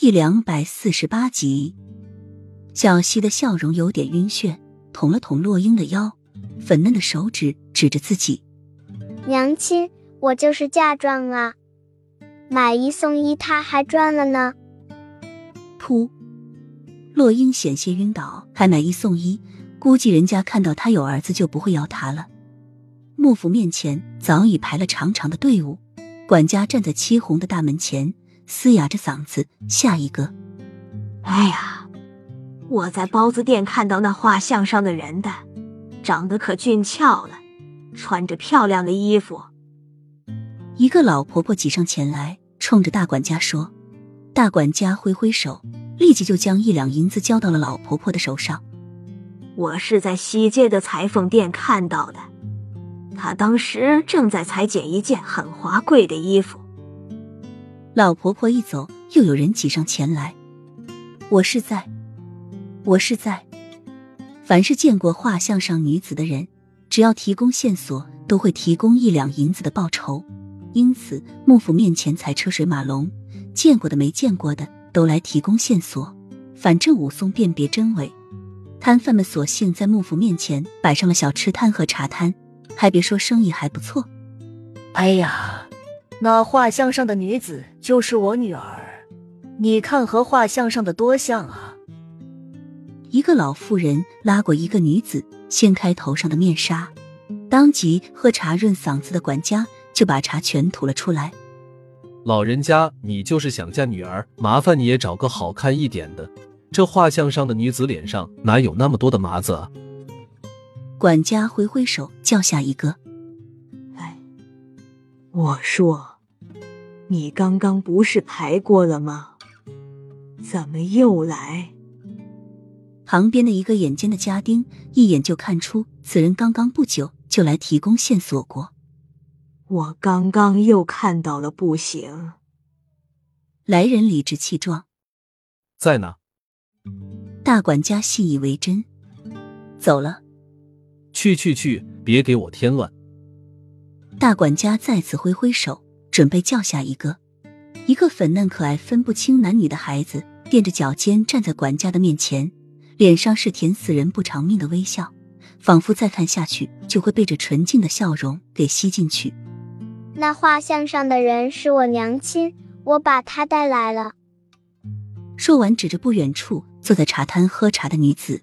第两百四十八集，小溪的笑容有点晕眩，捅了捅洛英的腰，粉嫩的手指指着自己：“娘亲，我就是嫁妆啊，买一送一，他还赚了呢。”噗！洛英险些晕倒，还买一送一，估计人家看到他有儿子就不会要他了。幕府面前早已排了长长的队伍，管家站在漆红的大门前。嘶哑着嗓子，下一个。哎呀，我在包子店看到那画像上的人的，长得可俊俏了，穿着漂亮的衣服。一个老婆婆挤上前来，冲着大管家说：“大管家挥挥手，立即就将一两银子交到了老婆婆的手上。我是在西街的裁缝店看到的，他当时正在裁剪一件很华贵的衣服。”老婆婆一走，又有人挤上前来。我是在，我是在。凡是见过画像上女子的人，只要提供线索，都会提供一两银子的报酬。因此，幕府面前才车水马龙，见过的没见过的都来提供线索。反正武松辨别真伪，摊贩们索性在幕府面前摆上了小吃摊和茶摊，还别说生意还不错。哎呀！那画像上的女子就是我女儿，你看和画像上的多像啊！一个老妇人拉过一个女子，掀开头上的面纱，当即喝茶润嗓子的管家就把茶全吐了出来。老人家，你就是想嫁女儿，麻烦你也找个好看一点的。这画像上的女子脸上哪有那么多的麻子啊？管家挥挥手叫下一个。哎，我说。你刚刚不是排过了吗？怎么又来？旁边的一个眼尖的家丁一眼就看出此人刚刚不久就来提供线索过。我刚刚又看到了，不行。来人理直气壮，在呢。大管家信以为真，走了。去去去，别给我添乱。大管家再次挥挥手。准备叫下一个，一个粉嫩可爱、分不清男女的孩子，垫着脚尖站在管家的面前，脸上是甜死人不偿命的微笑，仿佛再看下去就会被这纯净的笑容给吸进去。那画像上的人是我娘亲，我把她带来了。说完，指着不远处坐在茶摊喝茶的女子。